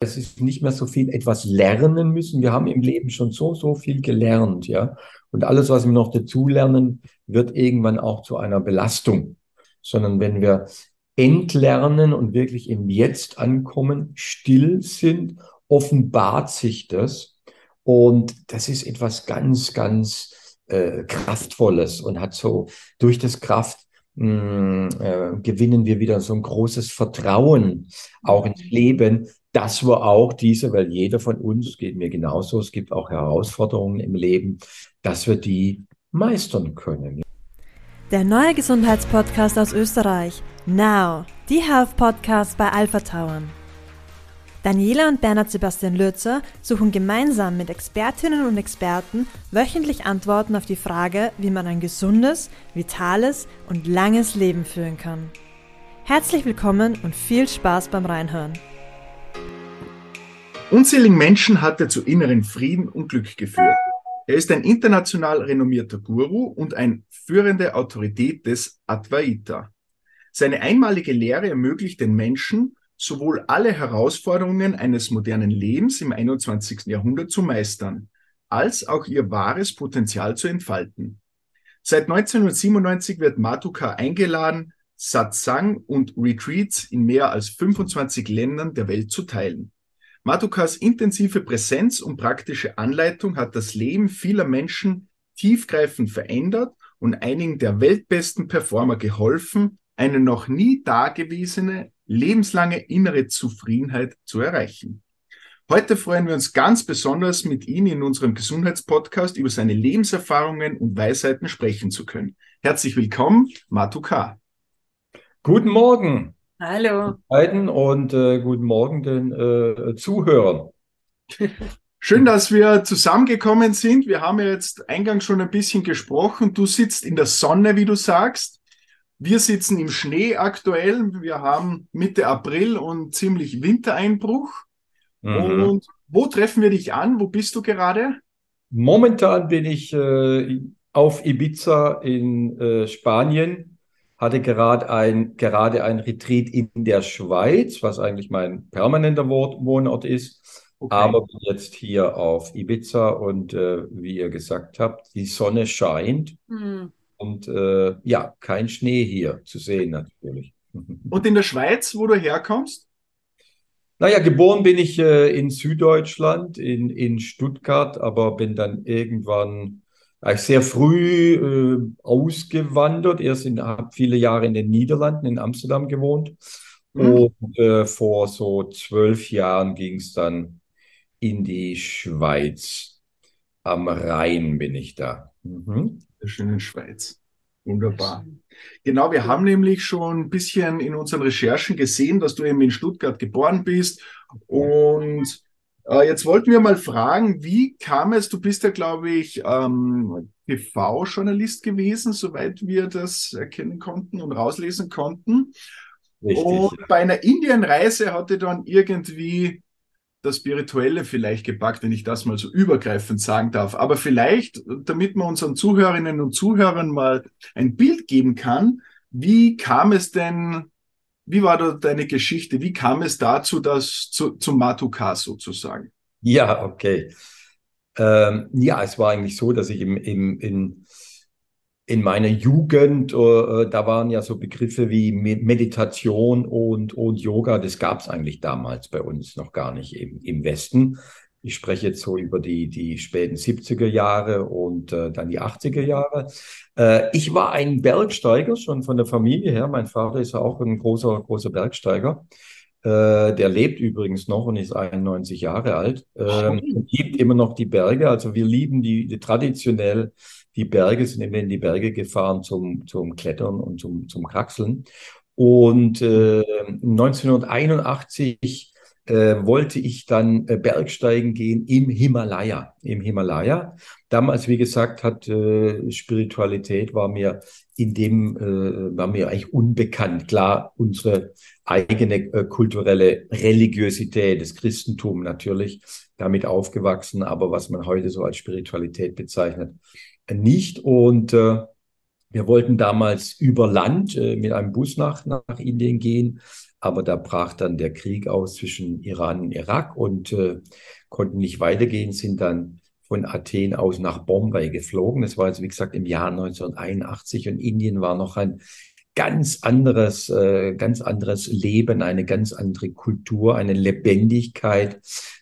es ist nicht mehr so viel etwas lernen müssen. Wir haben im Leben schon so, so viel gelernt, ja. Und alles, was wir noch dazulernen, wird irgendwann auch zu einer Belastung. Sondern wenn wir entlernen und wirklich im Jetzt ankommen, still sind, offenbart sich das. Und das ist etwas ganz, ganz äh, Kraftvolles und hat so durch das Kraft mh, hm, äh, gewinnen wir wieder so ein großes Vertrauen auch ins Leben, dass wir auch diese, weil jeder von uns, geht mir genauso, es gibt auch Herausforderungen im Leben, dass wir die meistern können. Der neue Gesundheitspodcast aus Österreich. Now, die Health Podcast bei Alpha Tauern. Daniela und Bernhard Sebastian Lürzer suchen gemeinsam mit Expertinnen und Experten wöchentlich Antworten auf die Frage, wie man ein gesundes, vitales und langes Leben führen kann. Herzlich willkommen und viel Spaß beim Reinhören. Unzähligen Menschen hat er zu inneren Frieden und Glück geführt. Er ist ein international renommierter Guru und eine führende Autorität des Advaita. Seine einmalige Lehre ermöglicht den Menschen, sowohl alle Herausforderungen eines modernen Lebens im 21. Jahrhundert zu meistern, als auch ihr wahres Potenzial zu entfalten. Seit 1997 wird Matuka eingeladen, Satsang und Retreats in mehr als 25 Ländern der Welt zu teilen. Matukas intensive Präsenz und praktische Anleitung hat das Leben vieler Menschen tiefgreifend verändert und einigen der weltbesten Performer geholfen, eine noch nie dagewesene lebenslange innere Zufriedenheit zu erreichen. Heute freuen wir uns ganz besonders, mit Ihnen in unserem Gesundheitspodcast über seine Lebenserfahrungen und Weisheiten sprechen zu können. Herzlich willkommen, Matuka. Guten Morgen. Hallo. Beiden und äh, guten Morgen den äh, Zuhörern. Schön, dass wir zusammengekommen sind. Wir haben ja jetzt eingangs schon ein bisschen gesprochen. Du sitzt in der Sonne, wie du sagst. Wir sitzen im Schnee aktuell. Wir haben Mitte April und ziemlich Wintereinbruch. Mhm. Und wo treffen wir dich an? Wo bist du gerade? Momentan bin ich äh, auf Ibiza in äh, Spanien hatte gerade ein, gerade ein Retreat in der Schweiz, was eigentlich mein permanenter Wohnort ist. Okay. Aber jetzt hier auf Ibiza und äh, wie ihr gesagt habt, die Sonne scheint mhm. und äh, ja, kein Schnee hier zu sehen natürlich. Und in der Schweiz, wo du herkommst? Naja, geboren bin ich äh, in Süddeutschland, in, in Stuttgart, aber bin dann irgendwann ich sehr früh äh, ausgewandert. Erst habe viele Jahre in den Niederlanden, in Amsterdam gewohnt. Mhm. Und äh, vor so zwölf Jahren ging es dann in die Schweiz. Am Rhein bin ich da. Mhm. Der schönen Schweiz. Wunderbar. Genau, wir haben nämlich schon ein bisschen in unseren Recherchen gesehen, dass du eben in Stuttgart geboren bist und äh, jetzt wollten wir mal fragen, wie kam es, du bist ja, glaube ich, ähm, TV-Journalist gewesen, soweit wir das erkennen konnten und rauslesen konnten. Richtig, und ja. bei einer Indienreise hatte dann irgendwie das Spirituelle vielleicht gepackt, wenn ich das mal so übergreifend sagen darf. Aber vielleicht, damit man unseren Zuhörerinnen und Zuhörern mal ein Bild geben kann, wie kam es denn wie war da deine Geschichte? Wie kam es dazu, dass zu, zum Matuka sozusagen? Ja, okay. Ähm, ja, es war eigentlich so, dass ich im, im, in, in meiner Jugend, äh, da waren ja so Begriffe wie Meditation und, und Yoga, das gab es eigentlich damals bei uns noch gar nicht im, im Westen. Ich spreche jetzt so über die, die späten 70er Jahre und äh, dann die 80er Jahre. Äh, ich war ein Bergsteiger schon von der Familie her. Mein Vater ist auch ein großer, großer Bergsteiger. Äh, der lebt übrigens noch und ist 91 Jahre alt. Ähm, liebt immer noch die Berge. Also wir lieben die, die traditionell die Berge, sind immer in die Berge gefahren zum, zum Klettern und zum, zum Kraxeln. Und äh, 1981 äh, wollte ich dann äh, Bergsteigen gehen im Himalaya. Im Himalaya. Damals, wie gesagt, hat äh, Spiritualität war mir in dem äh, war mir eigentlich unbekannt. Klar, unsere eigene äh, kulturelle Religiosität, das Christentum natürlich, damit aufgewachsen, aber was man heute so als Spiritualität bezeichnet, nicht. Und äh, wir wollten damals über Land äh, mit einem Bus nach, nach Indien gehen aber da brach dann der Krieg aus zwischen Iran und Irak und äh, konnten nicht weitergehen, sind dann von Athen aus nach Bombay geflogen. Das war jetzt, wie gesagt, im Jahr 1981 und Indien war noch ein ganz anderes, äh, ganz anderes Leben, eine ganz andere Kultur, eine Lebendigkeit,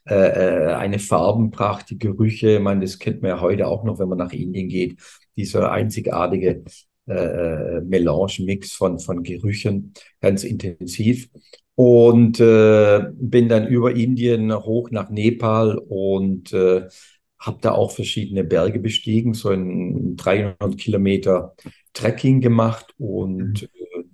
äh, äh eine Farbenpracht, die Gerüche. Man, das kennt man ja heute auch noch, wenn man nach Indien geht. Dieser einzigartige äh, äh, Melange-Mix von, von Gerüchen, ganz intensiv. Und äh, bin dann über Indien hoch nach Nepal und äh, habe da auch verschiedene Berge bestiegen, so ein 300 Kilometer Trekking gemacht und mhm.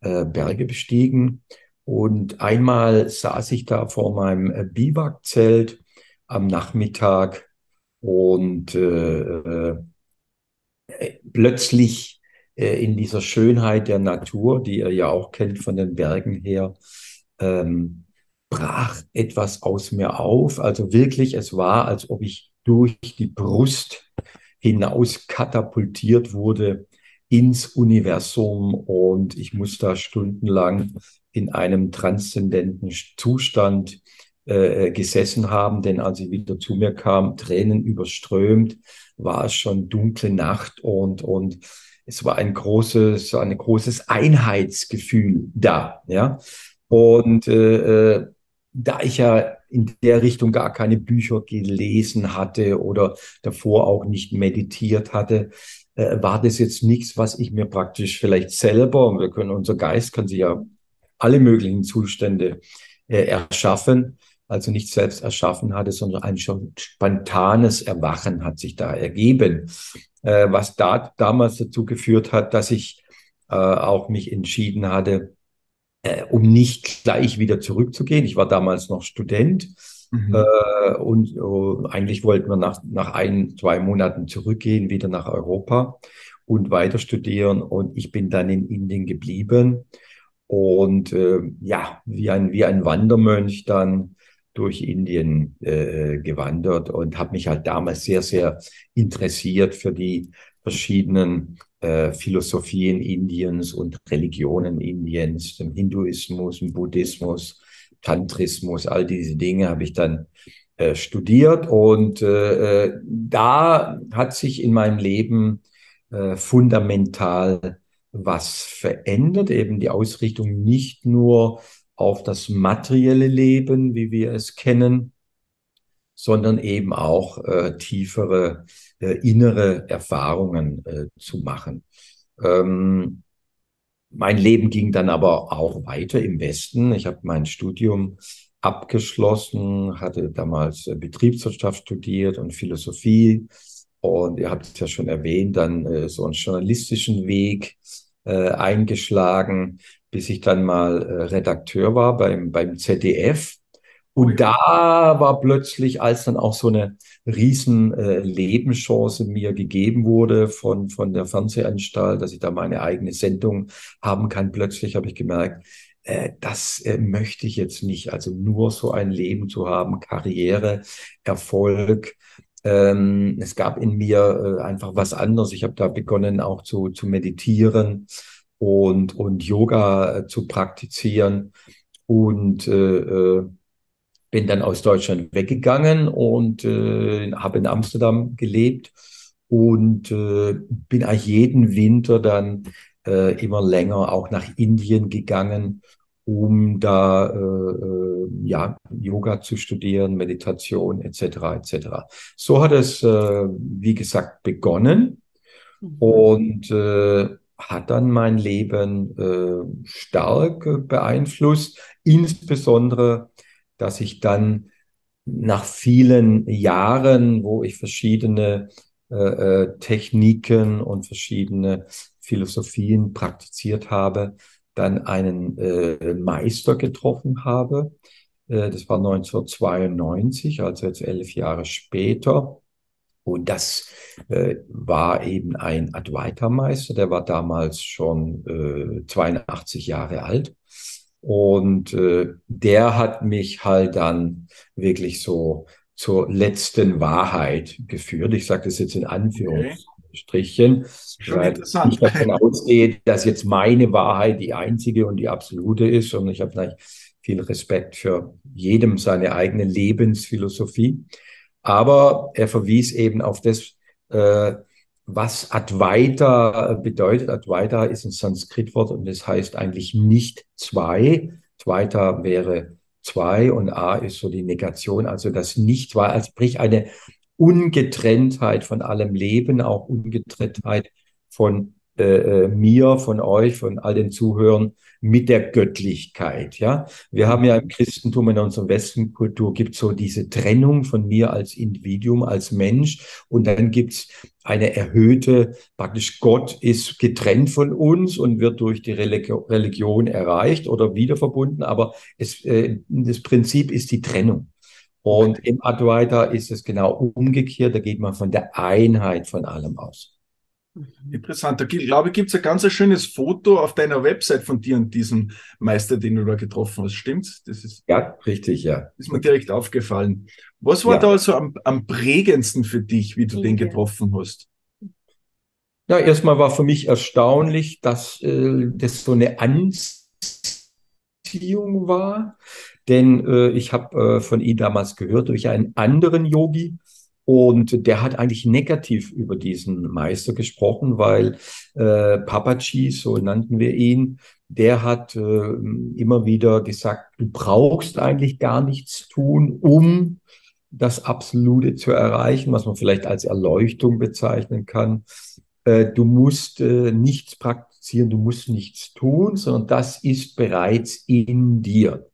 äh, Berge bestiegen. Und einmal saß ich da vor meinem äh, Biwakzelt am Nachmittag und äh, äh, plötzlich äh, in dieser Schönheit der Natur, die ihr ja auch kennt von den Bergen her, ähm, brach etwas aus mir auf. Also wirklich, es war, als ob ich durch die Brust hinaus katapultiert wurde ins Universum und ich muss da stundenlang in einem transzendenten Zustand äh, gesessen haben, denn als ich wieder zu mir kam, Tränen überströmt, war es schon dunkle Nacht und, und es war ein großes, ein großes Einheitsgefühl da, ja. Und äh, äh, da ich ja in der Richtung gar keine Bücher gelesen hatte oder davor auch nicht meditiert hatte, äh, war das jetzt nichts, was ich mir praktisch vielleicht selber, wir können, unser Geist kann sich ja alle möglichen Zustände äh, erschaffen, also nicht selbst erschaffen hatte, sondern ein schon spontanes Erwachen hat sich da ergeben äh, was da damals dazu geführt hat, dass ich äh, auch mich entschieden hatte, äh, um nicht gleich wieder zurückzugehen. Ich war damals noch Student mhm. äh, und uh, eigentlich wollten wir nach, nach ein, zwei Monaten zurückgehen, wieder nach Europa und weiter studieren. Und ich bin dann in Indien geblieben und äh, ja, wie ein, wie ein Wandermönch dann durch Indien äh, gewandert und habe mich halt damals sehr, sehr interessiert für die verschiedenen äh, Philosophien Indiens und Religionen Indiens, dem Hinduismus, dem Buddhismus, Tantrismus, all diese Dinge habe ich dann äh, studiert und äh, äh da hat sich in meinem Leben äh, fundamental was verändert, eben die Ausrichtung nicht nur auf das materielle Leben, wie wir es kennen, sondern eben auch äh, tiefere äh, innere Erfahrungen äh, zu machen. Ähm, mein Leben ging dann aber auch weiter im Westen. Ich habe mein Studium abgeschlossen, hatte damals äh, Betriebswirtschaft studiert und Philosophie. Und ihr habt es ja schon erwähnt, dann äh, so einen journalistischen Weg äh, eingeschlagen, bis ich dann mal äh, Redakteur war beim, beim ZDF. Und da war plötzlich, als dann auch so eine riesen äh, Lebenschance mir gegeben wurde von, von der Fernsehanstalt, dass ich da meine eigene Sendung haben kann, plötzlich habe ich gemerkt, äh, das äh, möchte ich jetzt nicht. Also nur so ein Leben zu haben, Karriere, Erfolg. Ähm, es gab in mir äh, einfach was anderes. Ich habe da begonnen auch zu, zu meditieren und, und Yoga äh, zu praktizieren und äh, äh, bin dann aus Deutschland weggegangen und äh, habe in Amsterdam gelebt und äh, bin eigentlich jeden Winter dann äh, immer länger auch nach Indien gegangen, um da äh, äh, ja Yoga zu studieren, Meditation etc. etc. So hat es äh, wie gesagt begonnen mhm. und äh, hat dann mein Leben äh, stark beeinflusst, insbesondere, dass ich dann nach vielen Jahren, wo ich verschiedene äh, äh Techniken und verschiedene Philosophien praktiziert habe, dann einen äh, Meister getroffen habe. Äh, das war 1992, also jetzt elf Jahre später. Und das äh, war eben ein Advaita-Meister, der war damals schon äh, 82 Jahre alt. Und äh, der hat mich halt dann wirklich so zur letzten Wahrheit geführt. Ich sage das jetzt in Anführungszeichen. Anführungsstrichen, weil ich davon ausgehe, dass jetzt meine Wahrheit die einzige und die absolute ist. Und ich habe natürlich viel Respekt für jedem seine eigene Lebensphilosophie. Aber er verwies eben auf das, äh, was Advaita bedeutet. Advaita ist ein Sanskritwort und das heißt eigentlich nicht zwei. Advaita wäre zwei und A ist so die Negation, also das nicht war, als sprich eine Ungetrenntheit von allem Leben, auch Ungetrenntheit von äh, äh, mir, von euch, von all den Zuhörern mit der Göttlichkeit. Ja, wir haben ja im Christentum in unserer Westenkultur gibt so diese Trennung von mir als Individuum, als Mensch, und dann gibt's eine erhöhte, praktisch Gott ist getrennt von uns und wird durch die Religion erreicht oder wieder verbunden, aber es, äh, das Prinzip ist die Trennung. Und im Advaita ist es genau umgekehrt, da geht man von der Einheit von allem aus. Mhm. Interessant. Da glaube ich, gibt es ein ganz schönes Foto auf deiner Website von dir und diesem Meister, den du da getroffen hast. Stimmt's? Das ist, ja, richtig, ja. Ist mir direkt aufgefallen. Was war ja. da so am, am, prägendsten für dich, wie du ja. den getroffen hast? Ja, erstmal war für mich erstaunlich, dass äh, das so eine Anziehung war. Denn äh, ich habe äh, von ihm damals gehört durch einen anderen Yogi, und der hat eigentlich negativ über diesen Meister gesprochen, weil äh, Papaji, so nannten wir ihn, der hat äh, immer wieder gesagt, du brauchst eigentlich gar nichts tun, um das Absolute zu erreichen, was man vielleicht als Erleuchtung bezeichnen kann. Äh, du musst äh, nichts praktizieren, du musst nichts tun, sondern das ist bereits in dir.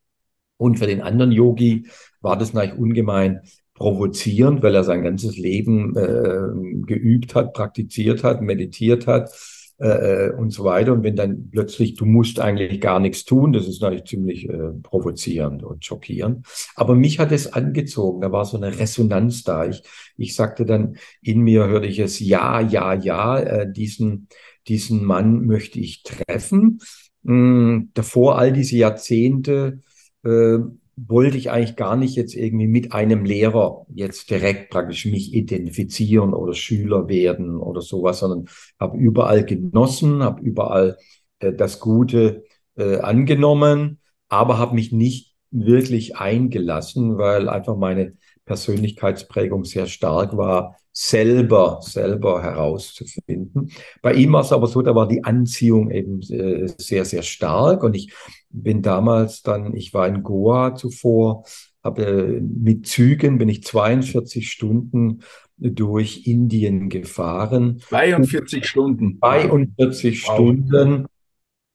Und für den anderen Yogi war das natürlich ungemein provozierend, weil er sein ganzes Leben äh, geübt hat, praktiziert hat, meditiert hat äh, und so weiter. Und wenn dann plötzlich, du musst eigentlich gar nichts tun, das ist natürlich ziemlich äh, provozierend und schockierend. Aber mich hat es angezogen, da war so eine Resonanz da. Ich, ich sagte dann, in mir hörte ich es, ja, ja, ja, äh, diesen, diesen Mann möchte ich treffen. Hm, davor all diese Jahrzehnte äh, wollte ich eigentlich gar nicht jetzt irgendwie mit einem Lehrer jetzt direkt praktisch mich identifizieren oder Schüler werden oder sowas, sondern habe überall genossen, habe überall äh, das Gute äh, angenommen, aber habe mich nicht wirklich eingelassen, weil einfach meine Persönlichkeitsprägung sehr stark war, selber, selber herauszufinden. Bei ihm war es aber so, da war die Anziehung eben äh, sehr, sehr stark und ich bin damals dann, ich war in Goa zuvor, habe mit Zügen bin ich 42 Stunden durch Indien gefahren. 42 Stunden. 42 wow. Stunden.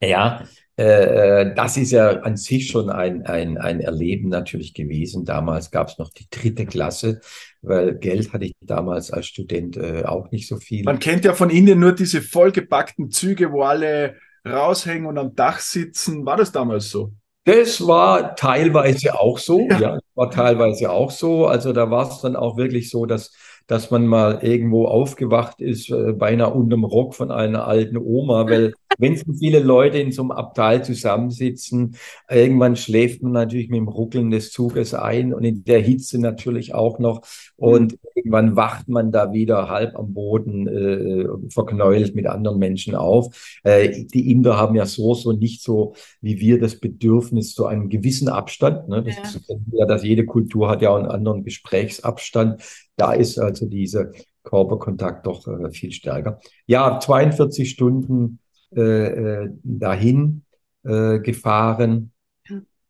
Ja, äh, äh, das ist ja an sich schon ein, ein, ein Erleben natürlich gewesen. Damals gab es noch die dritte Klasse, weil Geld hatte ich damals als Student äh, auch nicht so viel. Man kennt ja von Indien nur diese vollgepackten Züge, wo alle raushängen und am Dach sitzen. War das damals so? Das war teilweise auch so, ja, ja war teilweise auch so. Also da war es dann auch wirklich so, dass dass man mal irgendwo aufgewacht ist, äh, beinahe unterm Rock von einer alten Oma, weil wenn so viele Leute in so einem Abteil zusammensitzen, irgendwann schläft man natürlich mit dem Ruckeln des Zuges ein und in der Hitze natürlich auch noch. Und irgendwann wacht man da wieder halb am Boden äh, verknäult mit anderen Menschen auf. Äh, die Inder haben ja so, so nicht so wie wir das Bedürfnis zu einem gewissen Abstand. Ne? Das ja. ist ja, dass jede Kultur hat ja auch einen anderen Gesprächsabstand. Da ist also dieser Körperkontakt doch äh, viel stärker. Ja, 42 Stunden äh, äh, dahin äh, gefahren.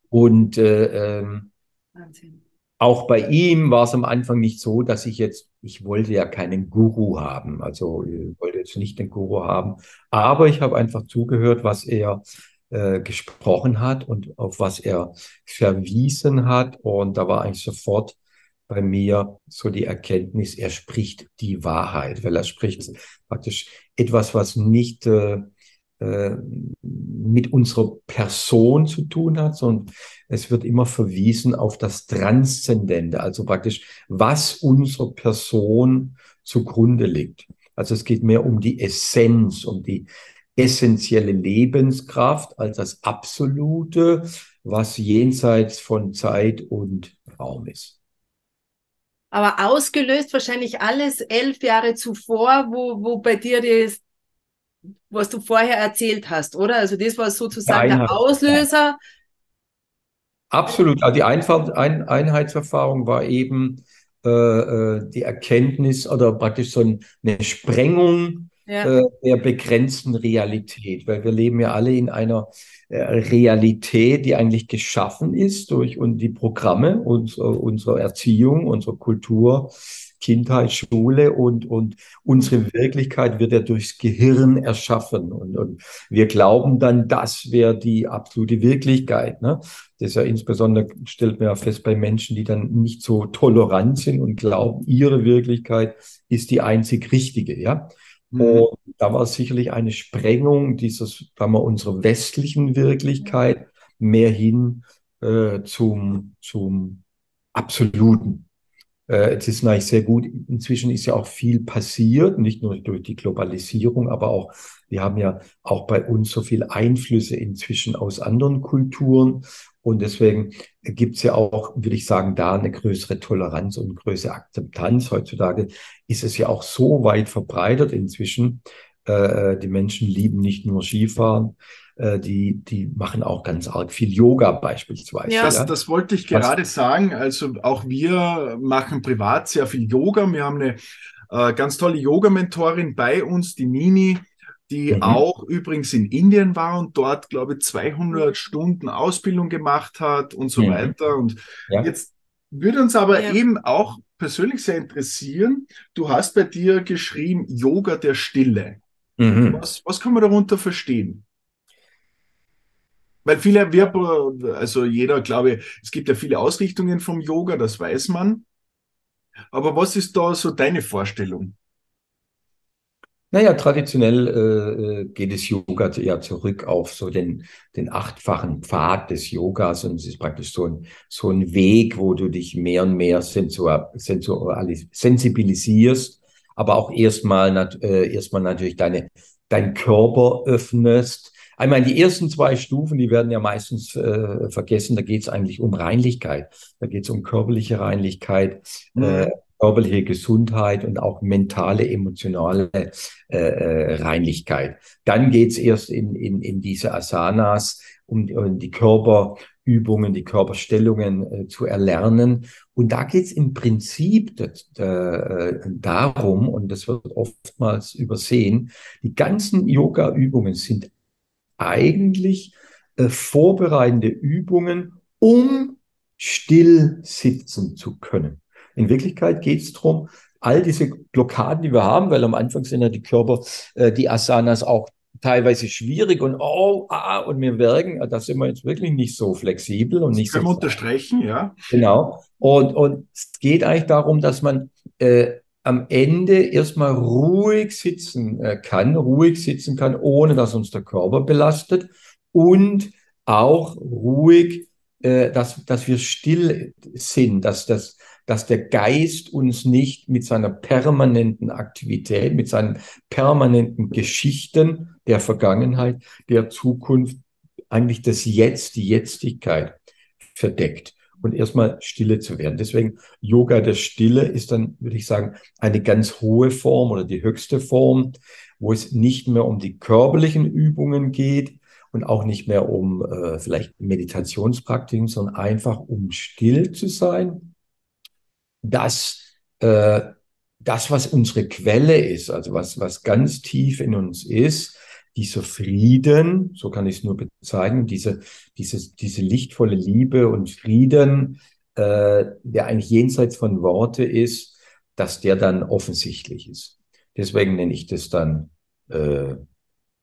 Und äh, ähm, auch bei ihm war es am Anfang nicht so, dass ich jetzt, ich wollte ja keinen Guru haben, also ich wollte jetzt nicht den Guru haben, aber ich habe einfach zugehört, was er äh, gesprochen hat und auf was er verwiesen hat. Und da war eigentlich sofort bei mir so die Erkenntnis, er spricht die Wahrheit, weil er spricht praktisch etwas, was nicht äh, äh, mit unserer Person zu tun hat, sondern es wird immer verwiesen auf das Transzendente, also praktisch, was unserer Person zugrunde liegt. Also es geht mehr um die Essenz, um die essentielle Lebenskraft als das Absolute, was jenseits von Zeit und Raum ist. Aber ausgelöst wahrscheinlich alles elf Jahre zuvor, wo, wo bei dir das, was du vorher erzählt hast, oder? Also das war sozusagen der, der Auslöser. Absolut. Also die Ein Einheitserfahrung war eben äh, äh, die Erkenntnis oder praktisch so eine Sprengung ja. äh, der begrenzten Realität, weil wir leben ja alle in einer äh, Realität, die eigentlich geschaffen ist durch und die Programme unserer, unserer Erziehung, unserer Kultur, Kindheit, Schule und, und unsere Wirklichkeit wird ja durchs Gehirn erschaffen. Und, und wir glauben dann, das wäre die absolute Wirklichkeit. Ne? Das ist ja insbesondere, stellt man ja fest bei Menschen, die dann nicht so tolerant sind und glauben, ihre Wirklichkeit ist die einzig richtige. Ja? Mhm. Und da war sicherlich eine Sprengung dieses, sagen wir, unserer westlichen Wirklichkeit mehr hin äh, zum, zum Absoluten. Äh, es ist eigentlich sehr gut. Inzwischen ist ja auch viel passiert, nicht nur durch die Globalisierung, aber auch, wir haben ja auch bei uns so viel Einflüsse inzwischen aus anderen Kulturen. Und deswegen gibt es ja auch, würde ich sagen, da eine größere Toleranz und größere Akzeptanz. Heutzutage ist es ja auch so weit verbreitet inzwischen. Äh, die Menschen lieben nicht nur Skifahren, äh, die, die machen auch ganz arg viel Yoga beispielsweise. Ja. Das, das wollte ich gerade Was? sagen. Also auch wir machen privat sehr viel Yoga. Wir haben eine äh, ganz tolle Yoga-Mentorin bei uns, die Nini die mhm. auch übrigens in Indien war und dort, glaube ich, 200 Stunden Ausbildung gemacht hat und so mhm. weiter. Und ja. jetzt würde uns aber ja. eben auch persönlich sehr interessieren, du hast bei dir geschrieben Yoga der Stille. Mhm. Was, was kann man darunter verstehen? Weil viele, wir, also jeder, glaube ich, es gibt ja viele Ausrichtungen vom Yoga, das weiß man. Aber was ist da so deine Vorstellung? Naja, traditionell äh, äh, geht es Yoga eher zurück auf so den, den achtfachen Pfad des Yogas und es ist praktisch so ein, so ein Weg, wo du dich mehr und mehr sensor, sensor, sensibilisierst, aber auch erstmal äh, erstmal natürlich deine, dein Körper öffnest. Einmal die ersten zwei Stufen, die werden ja meistens äh, vergessen, da geht es eigentlich um Reinlichkeit. Da geht es um körperliche Reinlichkeit, mhm. äh, körperliche Gesundheit und auch mentale, emotionale äh, äh, Reinlichkeit. Dann geht's erst in, in, in diese Asanas, um, um die Körperübungen, die Körperstellungen äh, zu erlernen. Und da geht's im Prinzip das, äh, darum, und das wird oftmals übersehen, die ganzen Yoga-Übungen sind eigentlich äh, vorbereitende Übungen, um still sitzen zu können. In Wirklichkeit geht es darum, all diese Blockaden, die wir haben, weil am Anfang sind ja die Körper, äh, die Asanas auch teilweise schwierig und oh, ah, und wir wirken, da sind wir jetzt wirklich nicht so flexibel und nicht können so. Unterstreichen, ja. Genau. Und, und es geht eigentlich darum, dass man äh, am Ende erstmal ruhig sitzen äh, kann, ruhig sitzen kann, ohne dass uns der Körper belastet und auch ruhig, äh, dass, dass wir still sind, dass das dass der Geist uns nicht mit seiner permanenten Aktivität, mit seinen permanenten Geschichten der Vergangenheit, der Zukunft, eigentlich das Jetzt, die Jetztigkeit verdeckt und erstmal Stille zu werden. Deswegen Yoga der Stille ist dann, würde ich sagen, eine ganz hohe Form oder die höchste Form, wo es nicht mehr um die körperlichen Übungen geht und auch nicht mehr um äh, vielleicht Meditationspraktiken, sondern einfach um still zu sein dass äh, das, was unsere Quelle ist, also was, was ganz tief in uns ist, dieser Frieden, so kann ich es nur bezeichnen, diese, diese, diese lichtvolle Liebe und Frieden, äh, der eigentlich jenseits von Worte ist, dass der dann offensichtlich ist. Deswegen nenne ich das dann äh,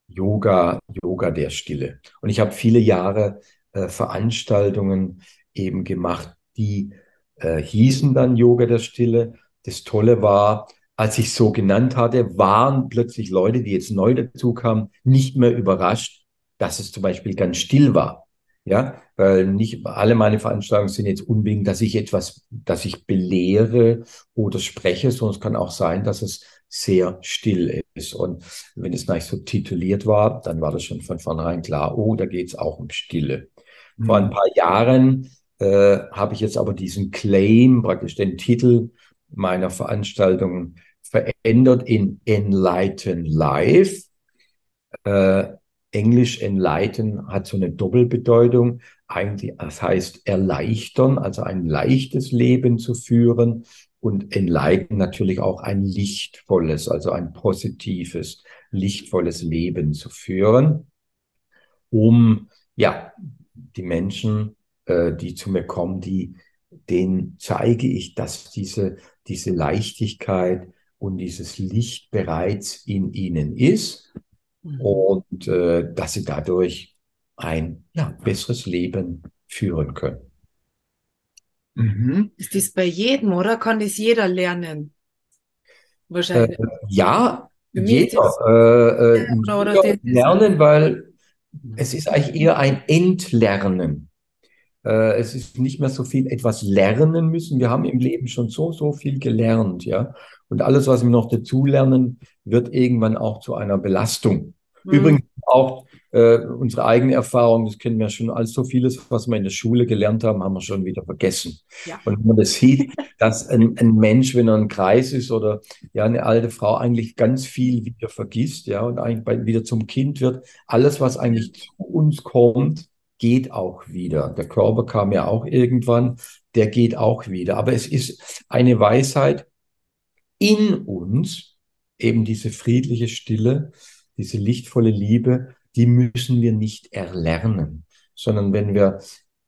Yoga, Yoga der Stille. Und ich habe viele Jahre äh, Veranstaltungen eben gemacht, die äh, hießen dann Yoga der Stille. Das Tolle war, als ich so genannt hatte, waren plötzlich Leute, die jetzt neu dazu kamen, nicht mehr überrascht, dass es zum Beispiel ganz still war. Ja, weil nicht alle meine Veranstaltungen sind jetzt unbedingt, dass ich etwas, dass ich belehre oder spreche, sondern es kann auch sein, dass es sehr still ist. Und wenn es nicht so tituliert war, dann war das schon von vornherein klar, oh, da geht es auch um Stille. Mhm. Vor ein paar Jahren äh, habe ich jetzt aber diesen Claim, praktisch den Titel meiner Veranstaltungen verändert in Enlighten Life. Äh, Englisch enlighten hat so eine Doppelbedeutung. Eigentlich, das heißt erleichtern, also ein leichtes Leben zu führen und enlighten natürlich auch ein lichtvolles, also ein positives, lichtvolles Leben zu führen, um ja die Menschen, äh, die zu mir kommen, die denen zeige ich, dass diese diese Leichtigkeit und dieses Licht bereits in ihnen ist mhm. und äh, dass sie dadurch ein ja, besseres Leben führen können. Mhm. Ist das bei jedem oder kann das jeder lernen? Wahrscheinlich. Äh, ja, jeder, äh, äh, oder, oder lernen, weil es ist eigentlich eher ein Entlernen. Äh, es ist nicht mehr so viel etwas lernen müssen. Wir haben im Leben schon so, so viel gelernt, ja. Und alles, was wir noch dazulernen, wird irgendwann auch zu einer Belastung. Mhm. Übrigens auch äh, unsere eigene Erfahrung, das kennen wir schon, als so vieles, was wir in der Schule gelernt haben, haben wir schon wieder vergessen. Ja. Und wenn man das sieht, dass ein, ein Mensch, wenn er ein Kreis ist oder ja eine alte Frau eigentlich ganz viel wieder vergisst, ja, und eigentlich bei, wieder zum Kind wird, alles, was eigentlich zu uns kommt, geht auch wieder. Der Körper kam ja auch irgendwann, der geht auch wieder. Aber es ist eine Weisheit in uns, eben diese friedliche Stille, diese lichtvolle Liebe, die müssen wir nicht erlernen, sondern wenn wir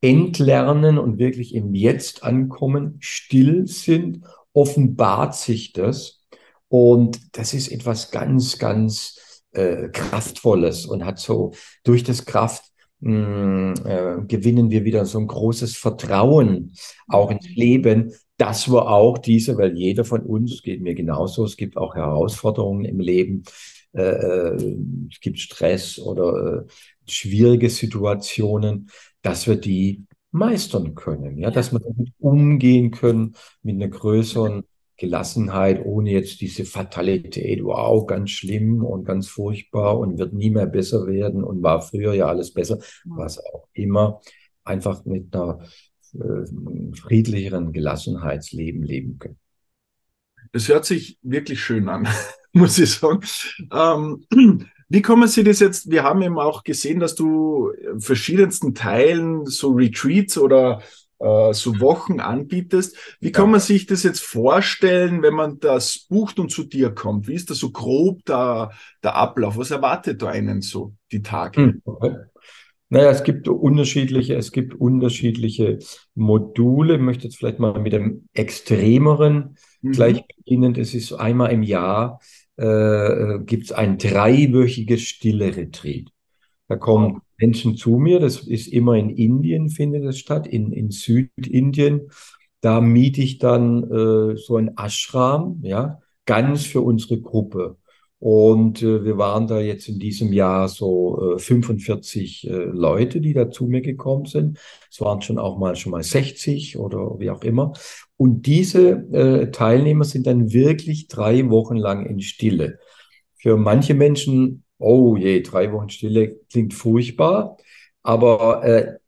entlernen und wirklich im Jetzt ankommen, still sind, offenbart sich das. Und das ist etwas ganz, ganz äh, Kraftvolles und hat so durch das Kraft mh, hm, äh, gewinnen wir wieder so ein großes Vertrauen auch ins Leben, dass wir auch diese, weil jeder von uns, geht mir genauso, es gibt auch Herausforderungen im Leben, äh, äh, es gibt Stress oder äh, schwierige Situationen, dass wir die meistern können, ja, dass wir damit umgehen können mit einer größeren Gelassenheit, ohne jetzt diese Fatalität, wow, ganz schlimm und ganz furchtbar und wird nie mehr besser werden und war früher ja alles besser, was auch immer, einfach mit einer äh, friedlicheren Gelassenheitsleben leben können. Das hört sich wirklich schön an. muss ich sagen. Ähm, wie kommen Sie das jetzt? Wir haben eben auch gesehen, dass du verschiedensten Teilen so Retreats oder äh, so Wochen anbietest. Wie kann man sich das jetzt vorstellen, wenn man das bucht und zu dir kommt? Wie ist da so grob der, der Ablauf? Was erwartet da einen so die Tage? Hm, okay. Naja, es gibt unterschiedliche, es gibt unterschiedliche Module. Ich möchte jetzt vielleicht mal mit dem extremeren mhm. gleich beginnen. Das ist einmal im Jahr äh, äh gibt es ein dreiwöchiges stille Retreat. Da kommen oh. Menschen zu mir, das ist immer in Indien, findet es statt, in, in Südindien. Da miete ich dann äh, so ein Ashram, ja, ganz für unsere Gruppe. Und äh, wir waren da jetzt in diesem Jahr so äh, 45 äh, Leute, die da zu mir gekommen sind. Es waren schon auch mal schon mal 60 oder wie auch immer. Und diese äh, Teilnehmer sind dann wirklich drei Wochen lang in Stille. Für manche Menschen, oh je, drei Wochen Stille klingt furchtbar, aber äh,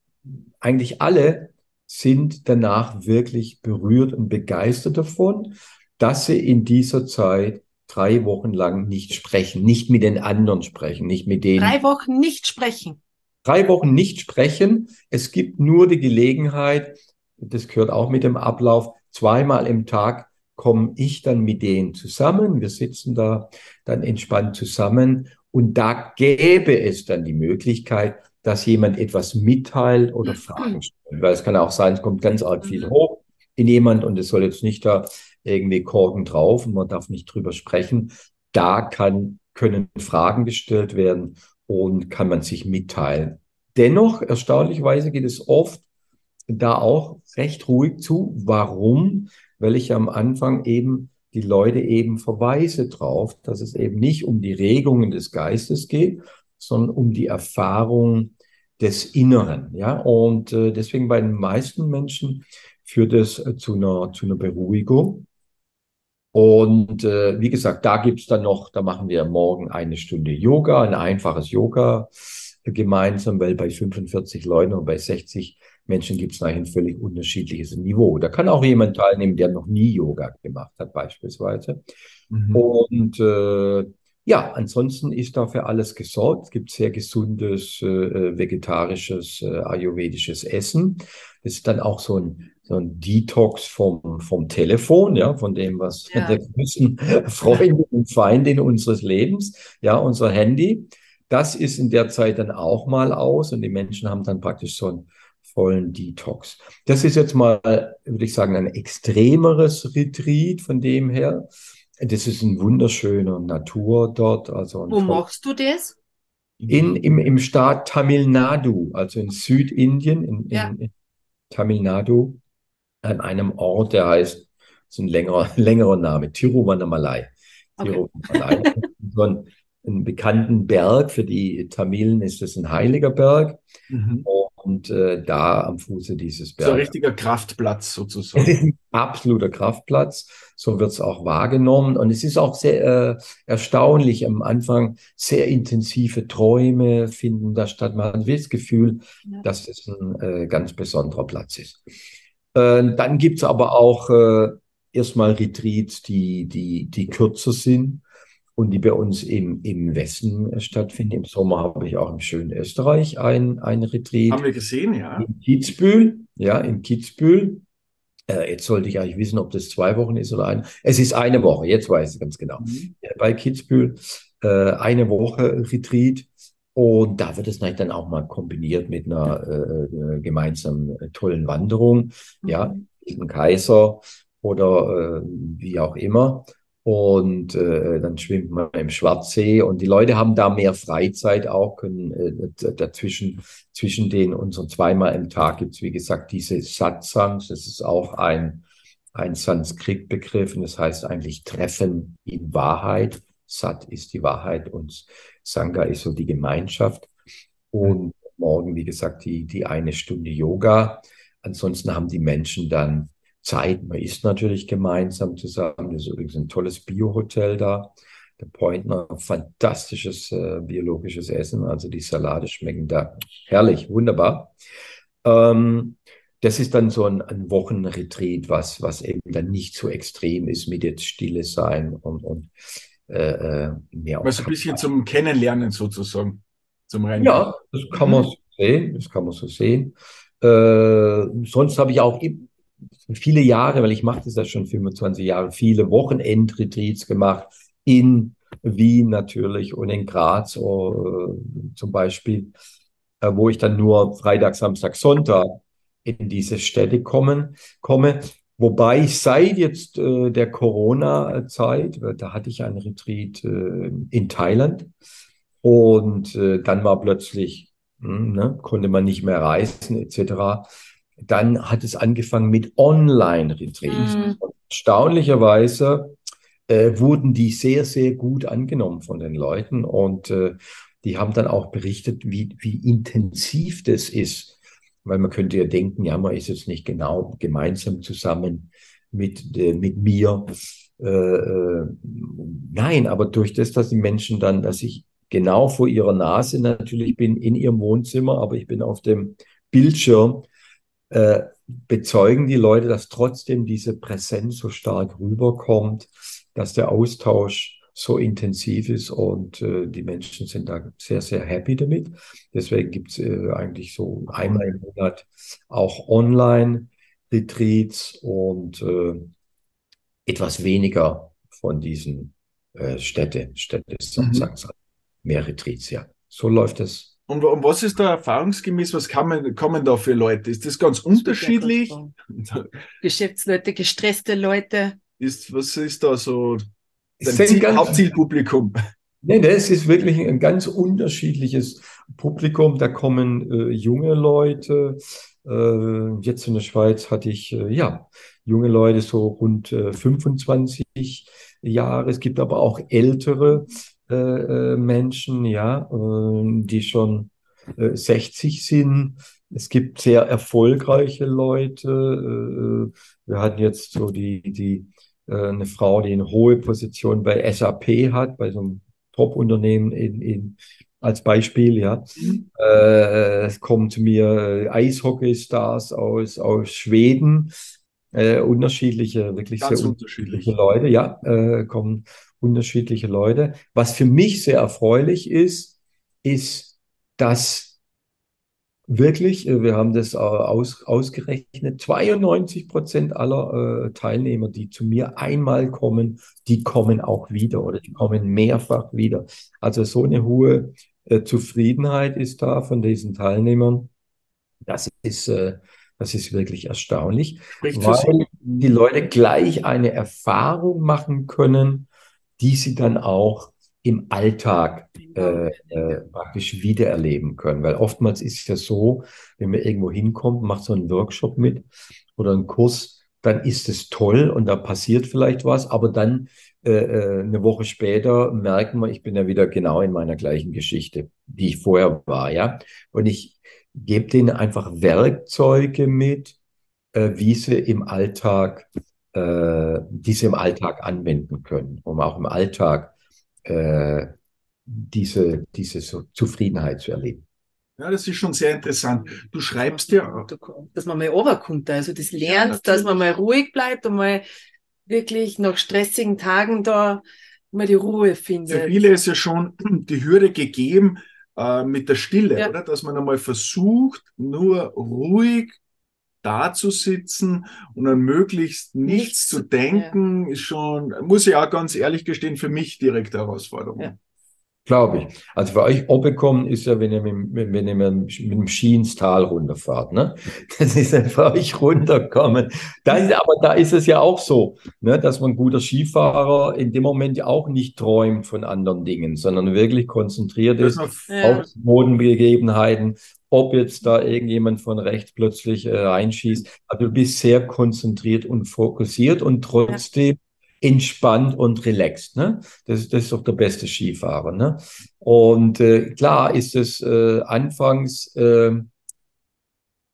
eigentlich alle sind danach wirklich berührt und begeistert davon, dass sie in dieser Zeit drei Wochen lang nicht sprechen, nicht mit den anderen sprechen, nicht mit denen. Drei Wochen nicht sprechen. Drei Wochen nicht sprechen. Es gibt nur die Gelegenheit, das gehört auch mit dem Ablauf, zweimal im Tag komme ich dann mit denen zusammen. Wir sitzen da dann entspannt zusammen und da gäbe es dann die Möglichkeit, dass jemand etwas mitteilt oder mhm. Fragen stellt. Weil es kann auch sein, es kommt ganz arg viel mhm. hoch in jemand und es soll jetzt nicht da irgendwie Korken drauf und man darf nicht drüber sprechen. Da kann, können Fragen gestellt werden und kann man sich mitteilen. Dennoch, erstaunlicherweise geht es oft da auch recht ruhig zu. Warum? Weil ich am Anfang eben die Leute eben verweise drauf, dass es eben nicht um die Regungen des Geistes geht, sondern um die Erfahrung des Inneren. Ja, und äh, deswegen bei den meisten Menschen führt es äh, zu einer, zu einer Beruhigung. Und äh, wie gesagt, da gibt's dann noch, da machen wir morgen eine Stunde Yoga, ein einfaches Yoga gemeinsam, weil bei 45 Leuten und bei 60 Menschen gibt es ein völlig unterschiedliches Niveau. Da kann auch jemand teilnehmen, der noch nie Yoga gemacht hat, beispielsweise. Mhm. Und äh, ja, ansonsten ist dafür alles gesorgt. Es gibt sehr gesundes äh, äh, vegetarisches äh, ayurvedisches Essen. Das ist dann auch so ein, so ein Detox vom, vom Telefon, ja, von dem, was ja. der größten Freundin und Feindin unseres Lebens, ja, unser Handy. Das ist in der Zeit dann auch mal aus und die Menschen haben dann praktisch so einen vollen Detox. Das ist jetzt mal, würde ich sagen, ein extremeres Retreat von dem her. Das ist ein wunderschöner Natur dort. Also Wo machst du das? In, im, Im Staat Tamil Nadu, also in Südindien, in, ja. in, in Tamil Nadu, an einem Ort, der heißt, das ist ein längerer, längerer Name, Tiruvannamalai. Okay. Tiruvannamalai. so ein, einen bekannten Berg. Für die Tamilen ist es ein heiliger Berg. Mhm. Und äh, da am Fuße dieses Berges. So ein richtiger Kraftplatz sozusagen. Es ist ein absoluter Kraftplatz. So wird es auch wahrgenommen. Und es ist auch sehr äh, erstaunlich. Am Anfang sehr intensive Träume finden da statt. Man hat das Gefühl, ja. dass es ein äh, ganz besonderer Platz ist. Äh, dann gibt es aber auch äh, erstmal Retreats, die, die, die kürzer sind und die bei uns im, im Westen äh, stattfinden. Im Sommer habe ich auch im schönen Österreich ein, ein Retreat. Haben wir gesehen, ja. In Kitzbühel, ja, in Kitzbühel. Äh, jetzt sollte ich eigentlich wissen, ob das zwei Wochen ist oder ein. Es ist eine Woche, jetzt weiß ich ganz genau. Mhm. Bei Kitzbühel äh, eine Woche Retreat. Und da wird es dann auch mal kombiniert mit einer äh, äh gemeinsamen tollen Wanderung, mhm. ja, in Kaiser oder äh, wie auch immer. Und äh, dann schwimmt man im Schwarzsee und die Leute haben da mehr Freizeit auch, können äh, dazwischen, zwischen den unseren zweimal im Tag gibt's wie gesagt, diese Satsangs. Das ist auch ein, ein Sanskrit-Begriff und das heißt eigentlich Treffen in Wahrheit. Sat ist die Wahrheit und Sangha ist so die Gemeinschaft. Und morgen, wie gesagt, die, die eine Stunde Yoga. Ansonsten haben die Menschen dann Zeit. Man isst natürlich gemeinsam zusammen. Das ist übrigens ein tolles Bio-Hotel da. Der Pointner, fantastisches äh, biologisches Essen. Also die Salate schmecken da herrlich, wunderbar. Ähm, das ist dann so ein, ein Wochenretreat, was, was eben dann nicht so extrem ist mit jetzt Stille sein und, und äh, äh mehr. Also ein bisschen zum Kennenlernen sozusagen. Zum Rein ja, das kann man so sehen. Das kann man so sehen. Äh, sonst habe ich auch viele Jahre, weil ich mache das ja schon 25 Jahre, viele Wochenendretreats gemacht in Wien natürlich und in Graz uh, zum Beispiel, uh, wo ich dann nur Freitag, Samstag, Sonntag in diese Städte kommen, komme. Wobei ich seit jetzt uh, der Corona-Zeit, da hatte ich einen Retreat in Thailand und dann war plötzlich, hm, ne, konnte man nicht mehr reisen etc dann hat es angefangen mit Online-Retreats. Mhm. Erstaunlicherweise äh, wurden die sehr, sehr gut angenommen von den Leuten und äh, die haben dann auch berichtet, wie, wie intensiv das ist. Weil man könnte ja denken, ja, man ist jetzt nicht genau gemeinsam zusammen mit, äh, mit mir. Äh, äh, nein, aber durch das, dass die Menschen dann, dass ich genau vor ihrer Nase natürlich bin in ihrem Wohnzimmer, aber ich bin auf dem Bildschirm, äh, bezeugen die Leute, dass trotzdem diese Präsenz so stark rüberkommt, dass der Austausch so intensiv ist und äh, die Menschen sind da sehr, sehr happy damit. Deswegen gibt es äh, eigentlich so einmal im Monat auch Online-Retreats und äh, etwas weniger von diesen äh, Städte, Städte mhm. mehr Retreats, ja. So läuft es und, und, was ist da erfahrungsgemäß, was kann kommen da für Leute? Ist das ganz unterschiedlich? Geschäftsleute, gestresste Leute. Ist, was ist da so dein Ziel, ganz, Hauptzielpublikum? Nee, das ist wirklich ein ganz unterschiedliches Publikum. Da kommen äh, junge Leute. Äh, jetzt in der Schweiz hatte ich, äh, ja, junge Leute so rund 25 äh, Jahre. Es gibt aber auch ältere Menschen, ja, äh, die schon äh, 60 sind. Es gibt sehr erfolgreiche Leute. Äh, wir hatten jetzt so die, die äh, eine Frau, die eine hohe Position bei SAP hat, bei so einem Top-Unternehmen in, in als Beispiel, ja. Mhm. Äh, es kommen zu mir Eishockey-Stars aus, aus Schweden, äh, unterschiedliche, wirklich Ganz sehr unterschiedliche Leute, ja, äh, kommen unterschiedliche Leute. Was für mich sehr erfreulich ist, ist, dass wirklich, äh, wir haben das aus, ausgerechnet, 92 Prozent aller äh, Teilnehmer, die zu mir einmal kommen, die kommen auch wieder oder die kommen mehrfach wieder. Also so eine hohe äh, Zufriedenheit ist da von diesen Teilnehmern. Das ist äh, das ist wirklich erstaunlich, Spricht weil die Leute gleich eine Erfahrung machen können, die sie dann auch im Alltag äh, äh, praktisch wiedererleben können. Weil oftmals ist es ja so, wenn man irgendwo hinkommt, macht so einen Workshop mit oder einen Kurs, dann ist es toll und da passiert vielleicht was, aber dann äh, äh eine Woche später merken wir, ich bin ja wieder genau in meiner gleichen Geschichte, die ich vorher war, ja. Und ich gebt denen einfach Werkzeuge mit, äh, wie sie im Alltag, äh, diese im Alltag anwenden können, um auch im Alltag äh, diese, diese so Zufriedenheit zu erleben. Ja, das ist schon sehr interessant. Du schreibst ja. Dass man mal runterkommt, also das lernt, ja, dass man mal ruhig bleibt und mal wirklich nach stressigen Tagen da mal die Ruhe findet. Für viele ist ja schon die Hürde gegeben, äh, mit der Stille, ja. oder? Dass man einmal versucht, nur ruhig da zu sitzen und an möglichst nichts, nichts zu denken, ja. ist schon, muss ich auch ganz ehrlich gestehen, für mich direkte Herausforderung. Ja. Glaube ich. Also für euch Obekommen ist ja, wenn ihr mit, wenn ihr mit dem Ski ins Tal runterfahrt, ne? Das ist ja für euch runterkommen. Da ist, aber da ist es ja auch so, ne, dass man guter Skifahrer in dem Moment ja auch nicht träumt von anderen Dingen, sondern wirklich konzentriert ist ja. auf Bodenbegebenheiten, ob jetzt da irgendjemand von rechts plötzlich äh, reinschießt. Also du bist sehr konzentriert und fokussiert und trotzdem entspannt und relaxed. Ne? Das, das ist doch der beste Skifahrer. Ne? Und äh, klar ist es äh, anfangs äh,